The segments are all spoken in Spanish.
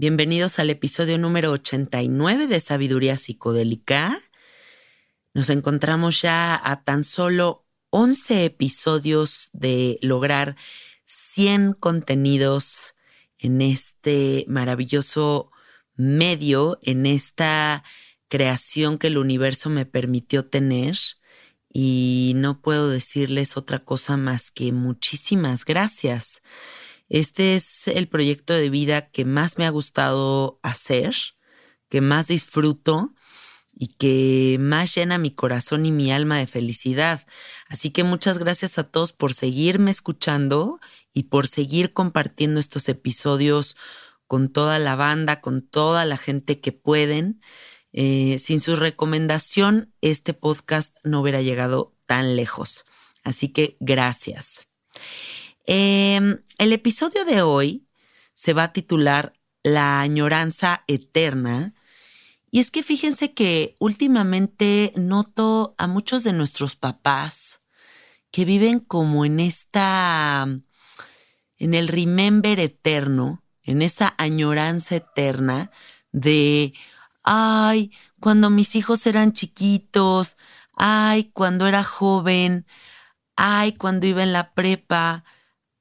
Bienvenidos al episodio número 89 de Sabiduría Psicodélica. Nos encontramos ya a tan solo 11 episodios de lograr 100 contenidos en este maravilloso medio, en esta creación que el universo me permitió tener. Y no puedo decirles otra cosa más que muchísimas gracias. Este es el proyecto de vida que más me ha gustado hacer, que más disfruto y que más llena mi corazón y mi alma de felicidad. Así que muchas gracias a todos por seguirme escuchando y por seguir compartiendo estos episodios con toda la banda, con toda la gente que pueden. Eh, sin su recomendación, este podcast no hubiera llegado tan lejos. Así que gracias. Em, el episodio de hoy se va a titular La añoranza eterna. Y es que fíjense que últimamente noto a muchos de nuestros papás que viven como en esta, en el remember eterno, en esa añoranza eterna de, ay, cuando mis hijos eran chiquitos, ay, cuando era joven, ay, cuando iba en la prepa,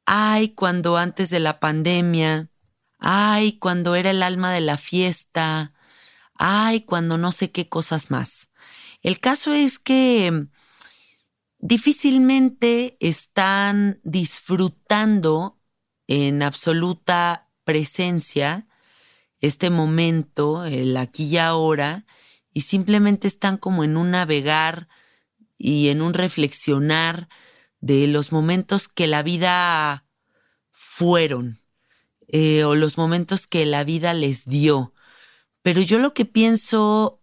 ay, cuando antes de la pandemia, ay, cuando era el alma de la fiesta, ay, cuando no sé qué cosas más. El caso es que difícilmente están disfrutando en absoluta presencia este momento, el aquí y ahora, y simplemente están como en un navegar y en un reflexionar de los momentos que la vida fueron eh, o los momentos que la vida les dio. Pero yo lo que pienso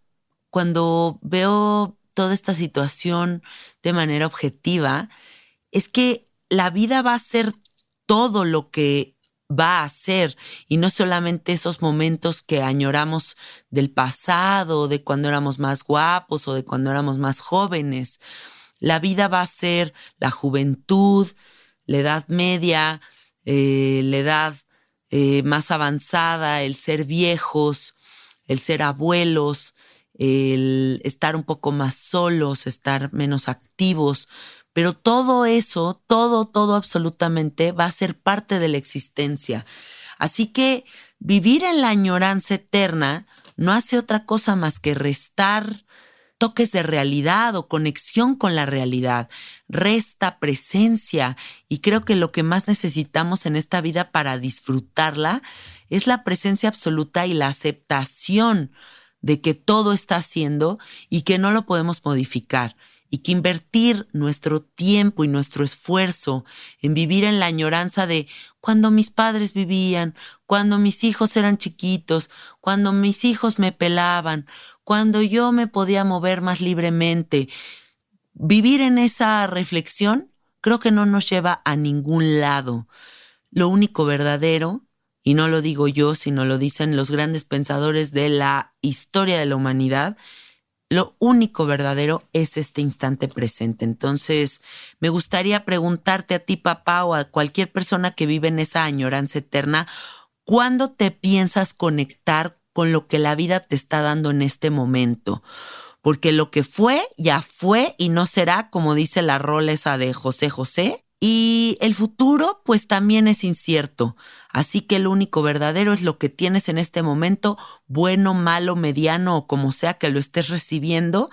cuando veo toda esta situación de manera objetiva es que la vida va a ser todo lo que va a ser y no solamente esos momentos que añoramos del pasado, de cuando éramos más guapos o de cuando éramos más jóvenes. La vida va a ser la juventud, la edad media, eh, la edad eh, más avanzada, el ser viejos, el ser abuelos, el estar un poco más solos, estar menos activos, pero todo eso, todo, todo absolutamente va a ser parte de la existencia. Así que vivir en la añoranza eterna no hace otra cosa más que restar toques de realidad o conexión con la realidad, resta presencia y creo que lo que más necesitamos en esta vida para disfrutarla es la presencia absoluta y la aceptación de que todo está haciendo y que no lo podemos modificar y que invertir nuestro tiempo y nuestro esfuerzo en vivir en la añoranza de cuando mis padres vivían, cuando mis hijos eran chiquitos, cuando mis hijos me pelaban, cuando yo me podía mover más libremente. Vivir en esa reflexión creo que no nos lleva a ningún lado. Lo único verdadero, y no lo digo yo, sino lo dicen los grandes pensadores de la historia de la humanidad, lo único verdadero es este instante presente. Entonces, me gustaría preguntarte a ti, papá, o a cualquier persona que vive en esa añoranza eterna, ¿cuándo te piensas conectar con lo que la vida te está dando en este momento. Porque lo que fue, ya fue y no será, como dice la rola esa de José José. Y el futuro, pues también es incierto. Así que lo único verdadero es lo que tienes en este momento, bueno, malo, mediano o como sea que lo estés recibiendo.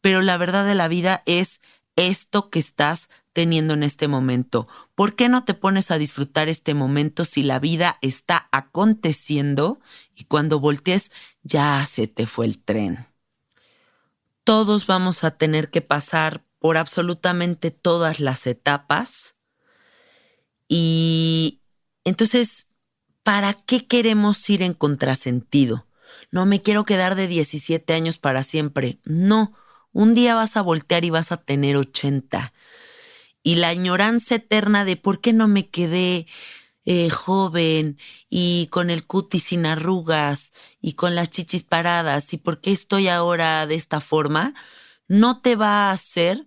Pero la verdad de la vida es esto que estás teniendo en este momento? ¿Por qué no te pones a disfrutar este momento si la vida está aconteciendo y cuando voltees ya se te fue el tren? Todos vamos a tener que pasar por absolutamente todas las etapas y entonces, ¿para qué queremos ir en contrasentido? No me quiero quedar de 17 años para siempre. No, un día vas a voltear y vas a tener 80 y la añoranza eterna de por qué no me quedé eh, joven y con el cutis sin arrugas y con las chichis paradas y por qué estoy ahora de esta forma, no te va a hacer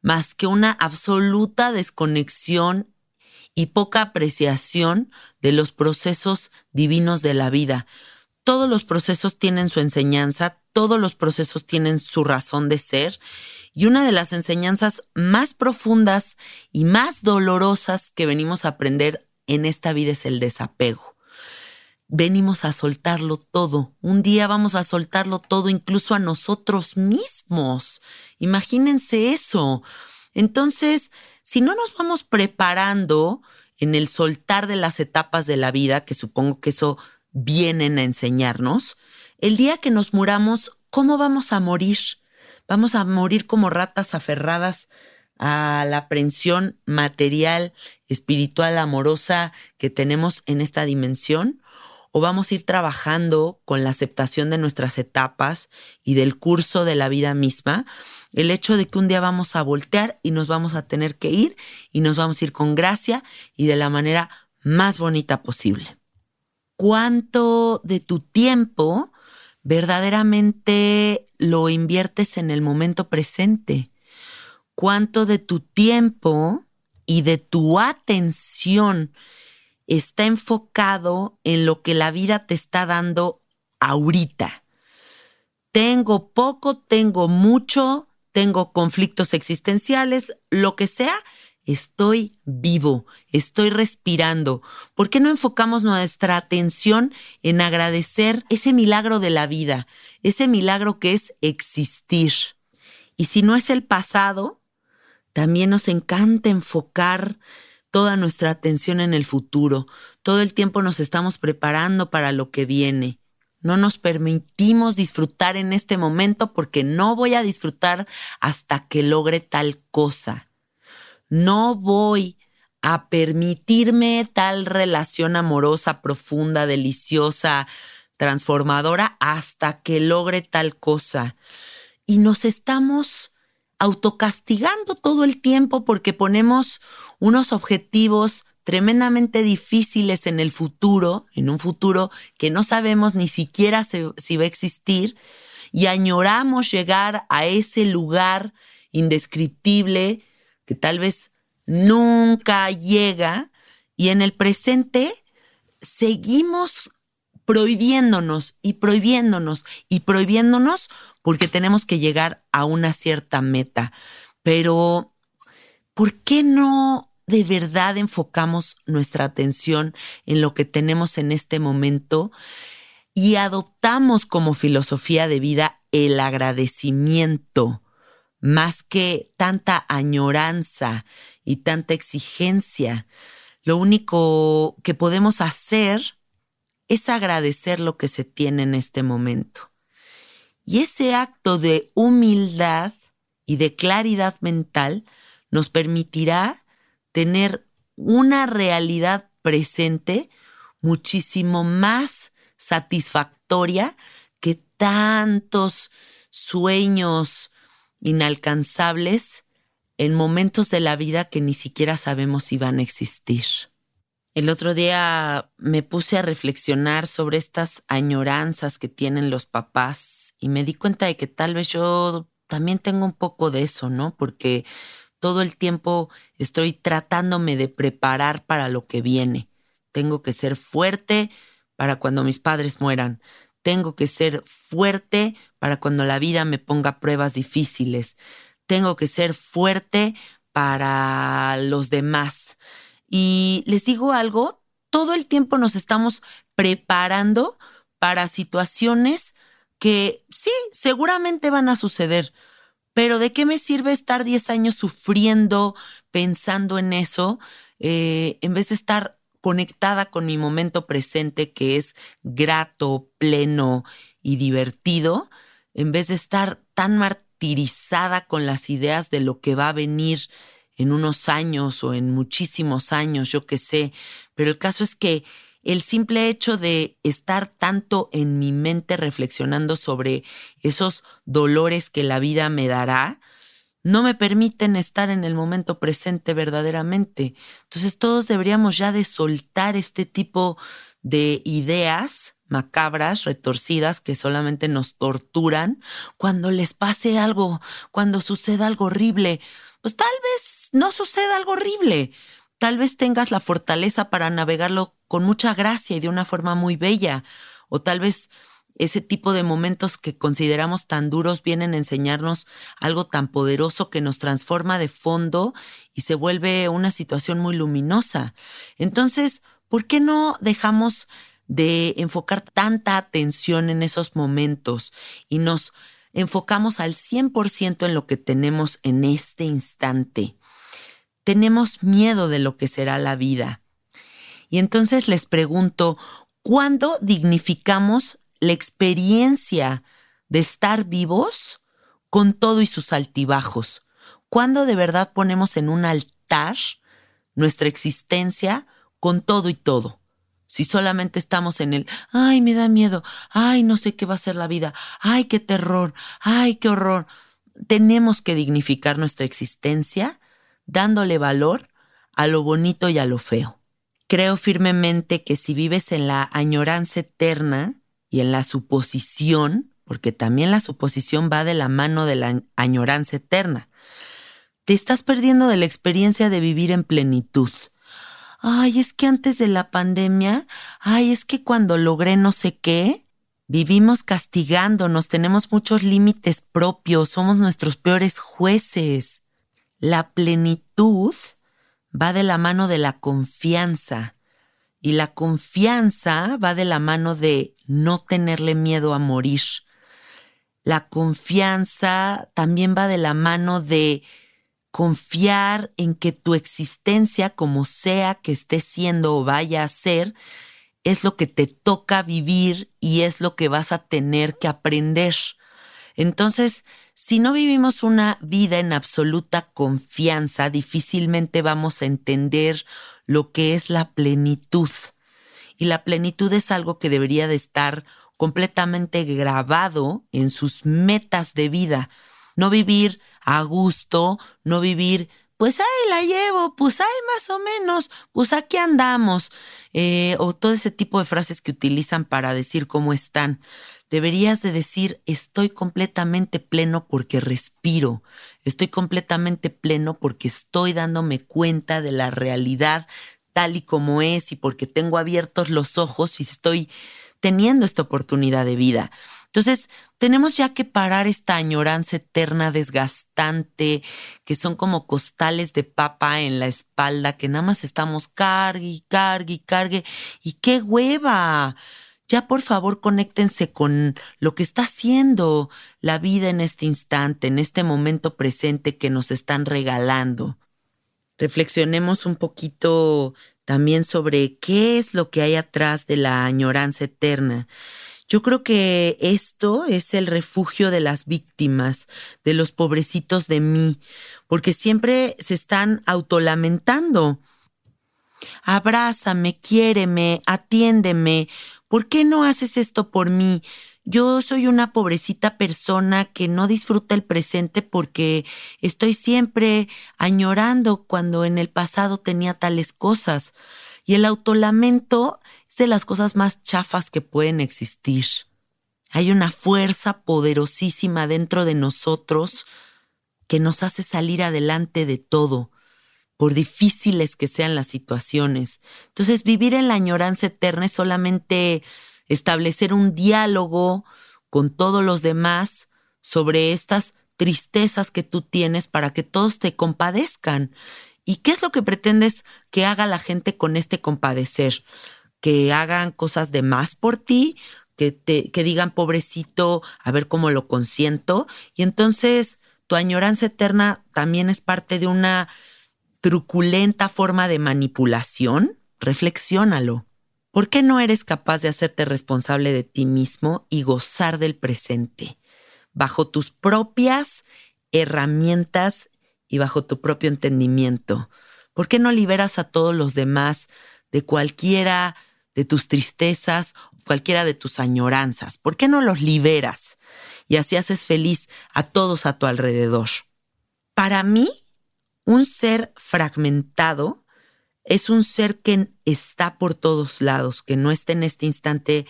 más que una absoluta desconexión y poca apreciación de los procesos divinos de la vida. Todos los procesos tienen su enseñanza, todos los procesos tienen su razón de ser y una de las enseñanzas más profundas y más dolorosas que venimos a aprender en esta vida es el desapego. Venimos a soltarlo todo. Un día vamos a soltarlo todo, incluso a nosotros mismos. Imagínense eso. Entonces, si no nos vamos preparando en el soltar de las etapas de la vida, que supongo que eso vienen a enseñarnos, el día que nos muramos, ¿cómo vamos a morir? vamos a morir como ratas aferradas a la aprensión material, espiritual, amorosa que tenemos en esta dimensión? ¿O vamos a ir trabajando con la aceptación de nuestras etapas y del curso de la vida misma? El hecho de que un día vamos a voltear y nos vamos a tener que ir y nos vamos a ir con gracia y de la manera más bonita posible. ¿Cuánto de tu tiempo verdaderamente lo inviertes en el momento presente? ¿Cuánto de tu tiempo y de tu atención está enfocado en lo que la vida te está dando ahorita? Tengo poco, tengo mucho, tengo conflictos existenciales, lo que sea, estoy vivo, estoy respirando. ¿Por qué no enfocamos nuestra atención en agradecer ese milagro de la vida, ese milagro que es existir? Y si no es el pasado, también nos encanta enfocar toda nuestra atención en el futuro. Todo el tiempo nos estamos preparando para lo que viene. No nos permitimos disfrutar en este momento porque no voy a disfrutar hasta que logre tal cosa. No voy a permitirme tal relación amorosa, profunda, deliciosa, transformadora hasta que logre tal cosa. Y nos estamos autocastigando todo el tiempo porque ponemos unos objetivos tremendamente difíciles en el futuro, en un futuro que no sabemos ni siquiera si va a existir, y añoramos llegar a ese lugar indescriptible que tal vez nunca llega, y en el presente seguimos prohibiéndonos y prohibiéndonos y prohibiéndonos porque tenemos que llegar a una cierta meta. Pero, ¿por qué no de verdad enfocamos nuestra atención en lo que tenemos en este momento y adoptamos como filosofía de vida el agradecimiento? más que tanta añoranza y tanta exigencia. Lo único que podemos hacer es agradecer lo que se tiene en este momento. Y ese acto de humildad y de claridad mental nos permitirá tener una realidad presente muchísimo más satisfactoria que tantos sueños inalcanzables en momentos de la vida que ni siquiera sabemos si van a existir. El otro día me puse a reflexionar sobre estas añoranzas que tienen los papás y me di cuenta de que tal vez yo también tengo un poco de eso, ¿no? Porque todo el tiempo estoy tratándome de preparar para lo que viene. Tengo que ser fuerte para cuando mis padres mueran. Tengo que ser fuerte para cuando la vida me ponga pruebas difíciles. Tengo que ser fuerte para los demás. Y les digo algo, todo el tiempo nos estamos preparando para situaciones que sí, seguramente van a suceder, pero ¿de qué me sirve estar 10 años sufriendo, pensando en eso, eh, en vez de estar conectada con mi momento presente que es grato, pleno y divertido, en vez de estar tan martirizada con las ideas de lo que va a venir en unos años o en muchísimos años, yo qué sé, pero el caso es que el simple hecho de estar tanto en mi mente reflexionando sobre esos dolores que la vida me dará, no me permiten estar en el momento presente verdaderamente. Entonces todos deberíamos ya de soltar este tipo de ideas macabras, retorcidas, que solamente nos torturan cuando les pase algo, cuando suceda algo horrible. Pues tal vez no suceda algo horrible. Tal vez tengas la fortaleza para navegarlo con mucha gracia y de una forma muy bella. O tal vez ese tipo de momentos que consideramos tan duros vienen a enseñarnos algo tan poderoso que nos transforma de fondo y se vuelve una situación muy luminosa. Entonces, ¿por qué no dejamos de enfocar tanta atención en esos momentos y nos enfocamos al 100% en lo que tenemos en este instante? Tenemos miedo de lo que será la vida. Y entonces les pregunto, ¿cuándo dignificamos la experiencia de estar vivos con todo y sus altibajos? ¿Cuándo de verdad ponemos en un altar nuestra existencia con todo y todo? Si solamente estamos en el, ay, me da miedo, ay, no sé qué va a ser la vida, ay, qué terror, ay, qué horror. Tenemos que dignificar nuestra existencia dándole valor a lo bonito y a lo feo. Creo firmemente que si vives en la añoranza eterna y en la suposición, porque también la suposición va de la mano de la añoranza eterna, te estás perdiendo de la experiencia de vivir en plenitud. Ay, es que antes de la pandemia, ay, es que cuando logré no sé qué, vivimos castigándonos, tenemos muchos límites propios, somos nuestros peores jueces. La plenitud va de la mano de la confianza y la confianza va de la mano de no tenerle miedo a morir. La confianza también va de la mano de confiar en que tu existencia, como sea que esté siendo o vaya a ser, es lo que te toca vivir y es lo que vas a tener que aprender. Entonces, si no vivimos una vida en absoluta confianza, difícilmente vamos a entender lo que es la plenitud. Y la plenitud es algo que debería de estar completamente grabado en sus metas de vida. No vivir a gusto, no vivir pues ahí la llevo, pues ahí más o menos, pues aquí andamos, eh, o todo ese tipo de frases que utilizan para decir cómo están. Deberías de decir, estoy completamente pleno porque respiro, estoy completamente pleno porque estoy dándome cuenta de la realidad tal y como es y porque tengo abiertos los ojos y estoy teniendo esta oportunidad de vida. Entonces, tenemos ya que parar esta añoranza eterna, desgastante, que son como costales de papa en la espalda, que nada más estamos cargue cargue cargue. ¡Y qué hueva! Ya por favor conéctense con lo que está haciendo la vida en este instante, en este momento presente que nos están regalando. Reflexionemos un poquito también sobre qué es lo que hay atrás de la añoranza eterna. Yo creo que esto es el refugio de las víctimas, de los pobrecitos de mí, porque siempre se están autolamentando. Abrázame, quiéreme, atiéndeme. ¿Por qué no haces esto por mí? Yo soy una pobrecita persona que no disfruta el presente porque estoy siempre añorando cuando en el pasado tenía tales cosas. Y el autolamento de las cosas más chafas que pueden existir. Hay una fuerza poderosísima dentro de nosotros que nos hace salir adelante de todo, por difíciles que sean las situaciones. Entonces, vivir en la añoranza eterna es solamente establecer un diálogo con todos los demás sobre estas tristezas que tú tienes para que todos te compadezcan. ¿Y qué es lo que pretendes que haga la gente con este compadecer? Que hagan cosas de más por ti, que, te, que digan pobrecito, a ver cómo lo consiento. Y entonces tu añoranza eterna también es parte de una truculenta forma de manipulación. Reflexiónalo. ¿Por qué no eres capaz de hacerte responsable de ti mismo y gozar del presente, bajo tus propias herramientas y bajo tu propio entendimiento? ¿Por qué no liberas a todos los demás de cualquiera de tus tristezas, cualquiera de tus añoranzas? ¿Por qué no los liberas y así haces feliz a todos a tu alrededor? Para mí, un ser fragmentado es un ser que está por todos lados, que no está en este instante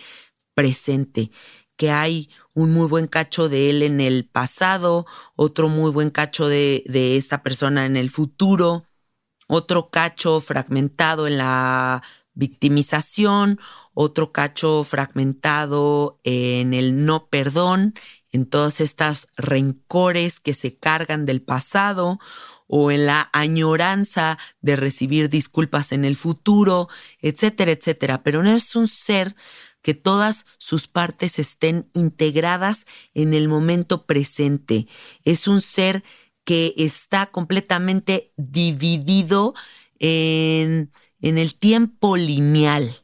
presente, que hay un muy buen cacho de él en el pasado, otro muy buen cacho de, de esta persona en el futuro, otro cacho fragmentado en la victimización, otro cacho fragmentado en el no perdón, en todas estas rencores que se cargan del pasado o en la añoranza de recibir disculpas en el futuro, etcétera, etcétera. Pero no es un ser que todas sus partes estén integradas en el momento presente. Es un ser que está completamente dividido en en el tiempo lineal.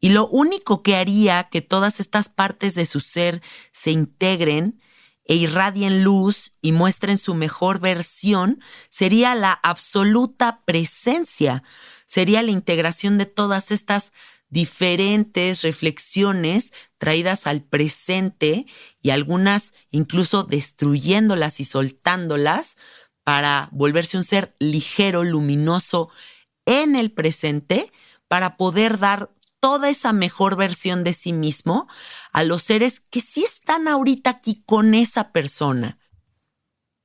Y lo único que haría que todas estas partes de su ser se integren e irradien luz y muestren su mejor versión sería la absoluta presencia, sería la integración de todas estas diferentes reflexiones traídas al presente y algunas incluso destruyéndolas y soltándolas para volverse un ser ligero, luminoso en el presente para poder dar toda esa mejor versión de sí mismo a los seres que sí están ahorita aquí con esa persona.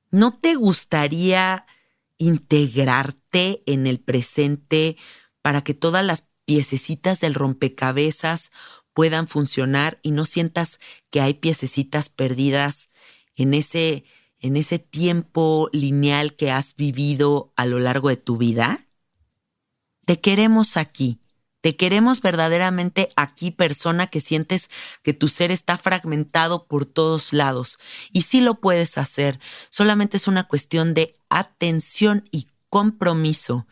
¿No te gustaría integrarte en el presente para que todas las piececitas del rompecabezas puedan funcionar y no sientas que hay piececitas perdidas en ese en ese tiempo lineal que has vivido a lo largo de tu vida? Te queremos aquí, Te queremos verdaderamente aquí, persona que sientes que tu ser está fragmentado por todos lados. Y sí lo puedes hacer. Solamente es una cuestión de atención y compromiso.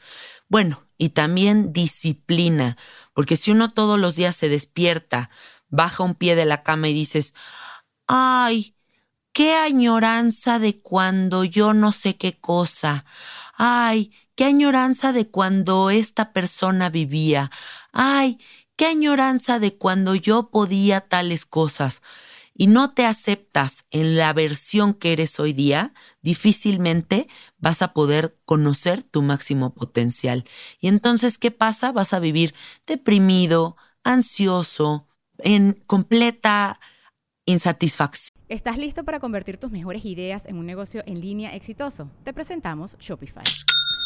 Bueno, y también disciplina, porque si uno todos los días se despierta, baja un pie de la cama y dices, ay, qué añoranza de cuando yo no sé qué cosa, ay, qué añoranza de cuando esta persona vivía, ay, qué añoranza de cuando yo podía tales cosas, y no te aceptas en la versión que eres hoy día, difícilmente vas a poder conocer tu máximo potencial. Y entonces, ¿qué pasa? Vas a vivir deprimido, ansioso, en completa insatisfacción. ¿Estás listo para convertir tus mejores ideas en un negocio en línea exitoso? Te presentamos Shopify.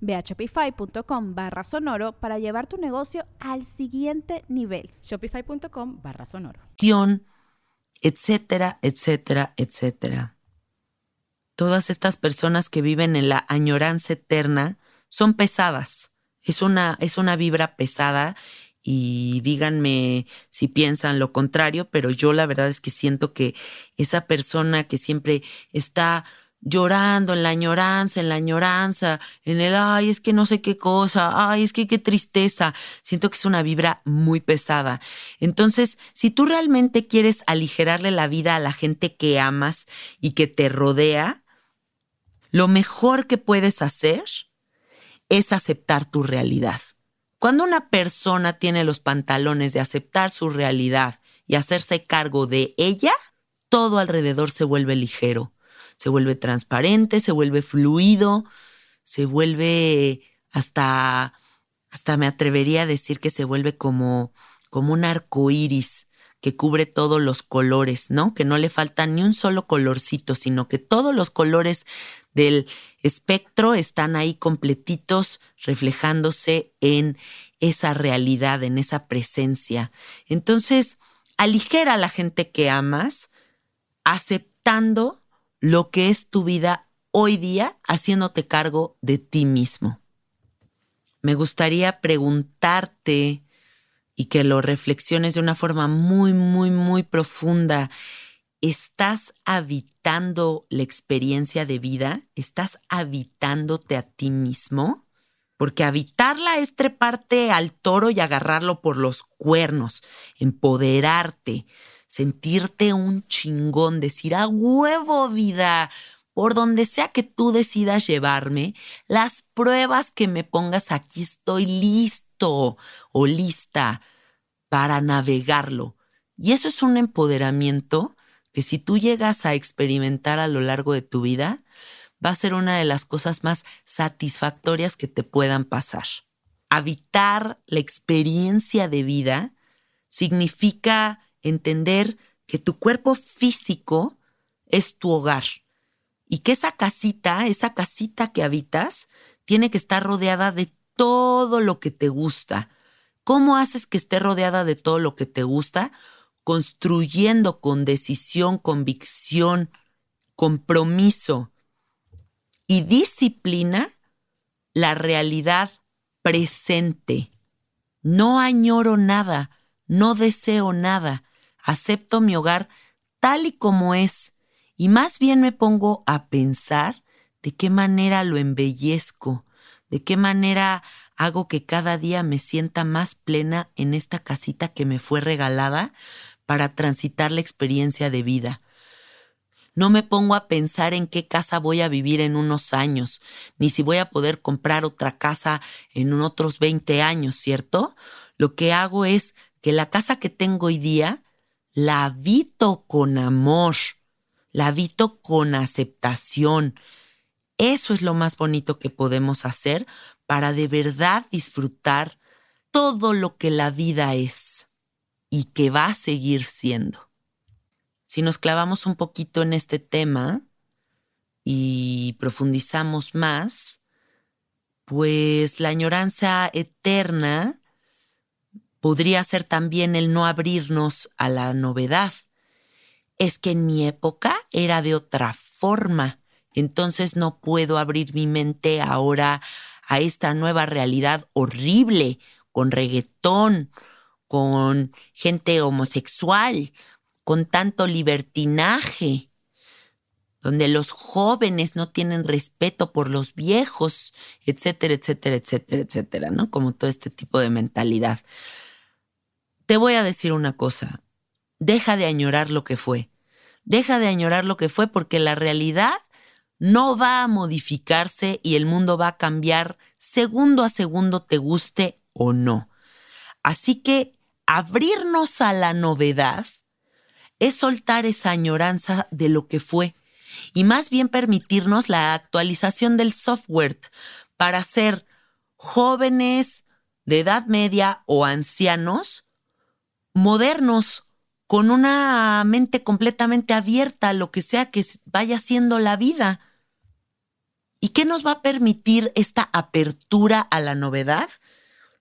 Ve a shopify.com barra sonoro para llevar tu negocio al siguiente nivel. Shopify.com barra sonoro. Etcétera, etcétera, etcétera. Todas estas personas que viven en la añoranza eterna son pesadas. Es una, es una vibra pesada y díganme si piensan lo contrario, pero yo la verdad es que siento que esa persona que siempre está llorando en la añoranza, en la añoranza, en el, ay, es que no sé qué cosa, ay, es que qué tristeza. Siento que es una vibra muy pesada. Entonces, si tú realmente quieres aligerarle la vida a la gente que amas y que te rodea, lo mejor que puedes hacer es aceptar tu realidad. Cuando una persona tiene los pantalones de aceptar su realidad y hacerse cargo de ella, todo alrededor se vuelve ligero se vuelve transparente, se vuelve fluido, se vuelve hasta, hasta me atrevería a decir que se vuelve como, como un arco iris que cubre todos los colores, ¿no? Que no le falta ni un solo colorcito, sino que todos los colores del espectro están ahí completitos, reflejándose en esa realidad, en esa presencia. Entonces, aligera a la gente que amas, aceptando lo que es tu vida hoy día haciéndote cargo de ti mismo. Me gustaría preguntarte y que lo reflexiones de una forma muy, muy, muy profunda. ¿Estás habitando la experiencia de vida? ¿Estás habitándote a ti mismo? Porque habitarla es treparte al toro y agarrarlo por los cuernos, empoderarte, sentirte un chingón, decir a huevo vida, por donde sea que tú decidas llevarme, las pruebas que me pongas aquí estoy listo o lista para navegarlo. Y eso es un empoderamiento que si tú llegas a experimentar a lo largo de tu vida, va a ser una de las cosas más satisfactorias que te puedan pasar. Habitar la experiencia de vida significa entender que tu cuerpo físico es tu hogar y que esa casita, esa casita que habitas, tiene que estar rodeada de todo lo que te gusta. ¿Cómo haces que esté rodeada de todo lo que te gusta? Construyendo con decisión, convicción, compromiso y disciplina la realidad presente. No añoro nada, no deseo nada, acepto mi hogar tal y como es y más bien me pongo a pensar de qué manera lo embellezco, de qué manera hago que cada día me sienta más plena en esta casita que me fue regalada para transitar la experiencia de vida. No me pongo a pensar en qué casa voy a vivir en unos años, ni si voy a poder comprar otra casa en otros 20 años, ¿cierto? Lo que hago es que la casa que tengo hoy día la habito con amor, la habito con aceptación. Eso es lo más bonito que podemos hacer para de verdad disfrutar todo lo que la vida es y que va a seguir siendo si nos clavamos un poquito en este tema y profundizamos más, pues la añoranza eterna podría ser también el no abrirnos a la novedad. Es que en mi época era de otra forma, entonces no puedo abrir mi mente ahora a esta nueva realidad horrible, con reggaetón, con gente homosexual, con tanto libertinaje, donde los jóvenes no tienen respeto por los viejos, etcétera, etcétera, etcétera, etcétera, ¿no? Como todo este tipo de mentalidad. Te voy a decir una cosa, deja de añorar lo que fue, deja de añorar lo que fue porque la realidad no va a modificarse y el mundo va a cambiar segundo a segundo, te guste o no. Así que abrirnos a la novedad es soltar esa añoranza de lo que fue y más bien permitirnos la actualización del software para ser jóvenes de edad media o ancianos modernos con una mente completamente abierta a lo que sea que vaya siendo la vida. ¿Y qué nos va a permitir esta apertura a la novedad?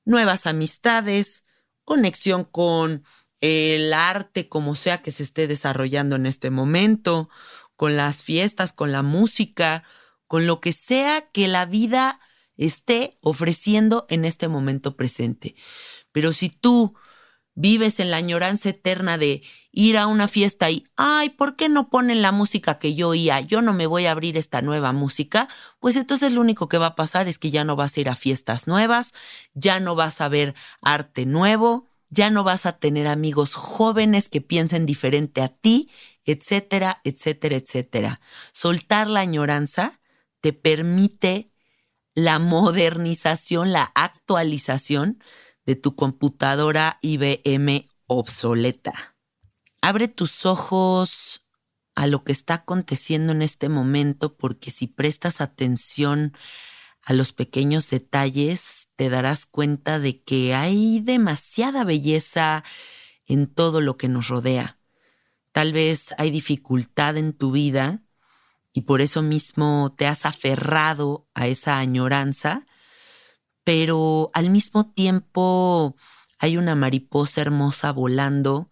Nuevas amistades, conexión con el arte como sea que se esté desarrollando en este momento, con las fiestas, con la música, con lo que sea que la vida esté ofreciendo en este momento presente. Pero si tú vives en la añoranza eterna de ir a una fiesta y, ay, ¿por qué no ponen la música que yo oía? Yo no me voy a abrir esta nueva música. Pues entonces lo único que va a pasar es que ya no vas a ir a fiestas nuevas, ya no vas a ver arte nuevo, ya no vas a tener amigos jóvenes que piensen diferente a ti, etcétera, etcétera, etcétera. Soltar la añoranza te permite la modernización, la actualización de tu computadora IBM obsoleta. Abre tus ojos a lo que está aconteciendo en este momento porque si prestas atención a los pequeños detalles, te darás cuenta de que hay demasiada belleza en todo lo que nos rodea. Tal vez hay dificultad en tu vida y por eso mismo te has aferrado a esa añoranza, pero al mismo tiempo hay una mariposa hermosa volando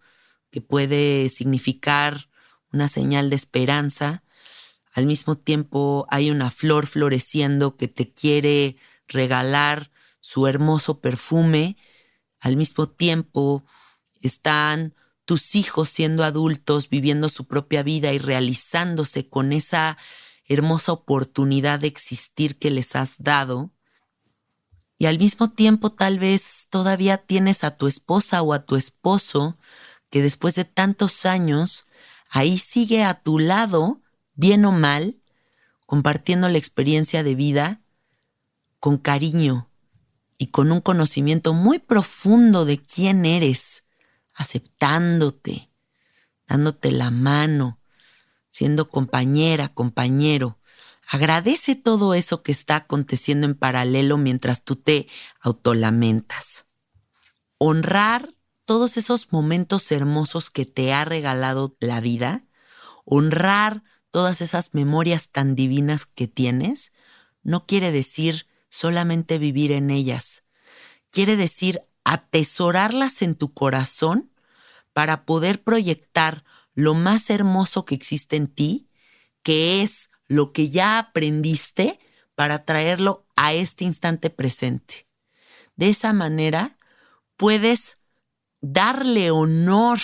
que puede significar una señal de esperanza al mismo tiempo hay una flor floreciendo que te quiere regalar su hermoso perfume, al mismo tiempo están tus hijos siendo adultos, viviendo su propia vida y realizándose con esa hermosa oportunidad de existir que les has dado. Y al mismo tiempo tal vez todavía tienes a tu esposa o a tu esposo que después de tantos años ahí sigue a tu lado bien o mal, compartiendo la experiencia de vida con cariño y con un conocimiento muy profundo de quién eres, aceptándote, dándote la mano, siendo compañera, compañero. Agradece todo eso que está aconteciendo en paralelo mientras tú te autolamentas. Honrar todos esos momentos hermosos que te ha regalado la vida, honrar todas esas memorias tan divinas que tienes, no quiere decir solamente vivir en ellas. Quiere decir atesorarlas en tu corazón para poder proyectar lo más hermoso que existe en ti, que es lo que ya aprendiste para traerlo a este instante presente. De esa manera puedes darle honor,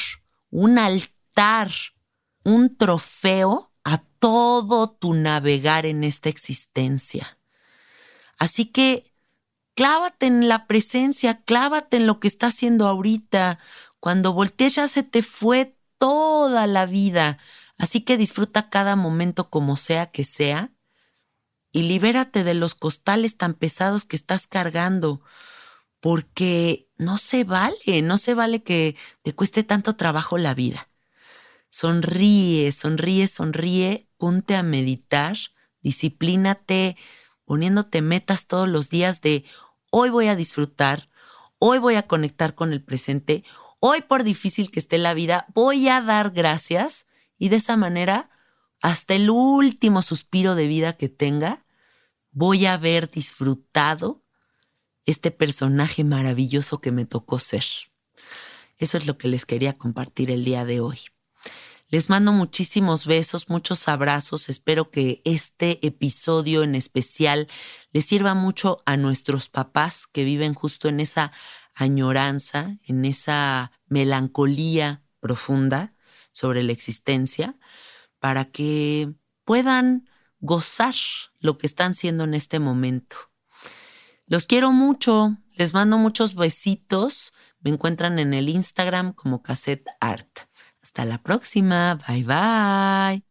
un altar, un trofeo todo tu navegar en esta existencia. Así que clávate en la presencia, clávate en lo que está haciendo ahorita. Cuando voltees ya se te fue toda la vida Así que disfruta cada momento como sea que sea y libérate de los costales tan pesados que estás cargando, porque no se vale, no se vale que te cueste tanto trabajo la vida. Sonríe, sonríe, sonríe, ponte a meditar, disciplínate, poniéndote metas todos los días de hoy voy a disfrutar, hoy voy a conectar con el presente, hoy por difícil que esté la vida, voy a dar gracias y de esa manera, hasta el último suspiro de vida que tenga, voy a haber disfrutado este personaje maravilloso que me tocó ser. Eso es lo que les quería compartir el día de hoy. Les mando muchísimos besos, muchos abrazos. Espero que este episodio en especial les sirva mucho a nuestros papás que viven justo en esa añoranza, en esa melancolía profunda sobre la existencia, para que puedan gozar lo que están siendo en este momento. Los quiero mucho, les mando muchos besitos. Me encuentran en el Instagram como Cassette Art. Hasta la próxima. Bye bye.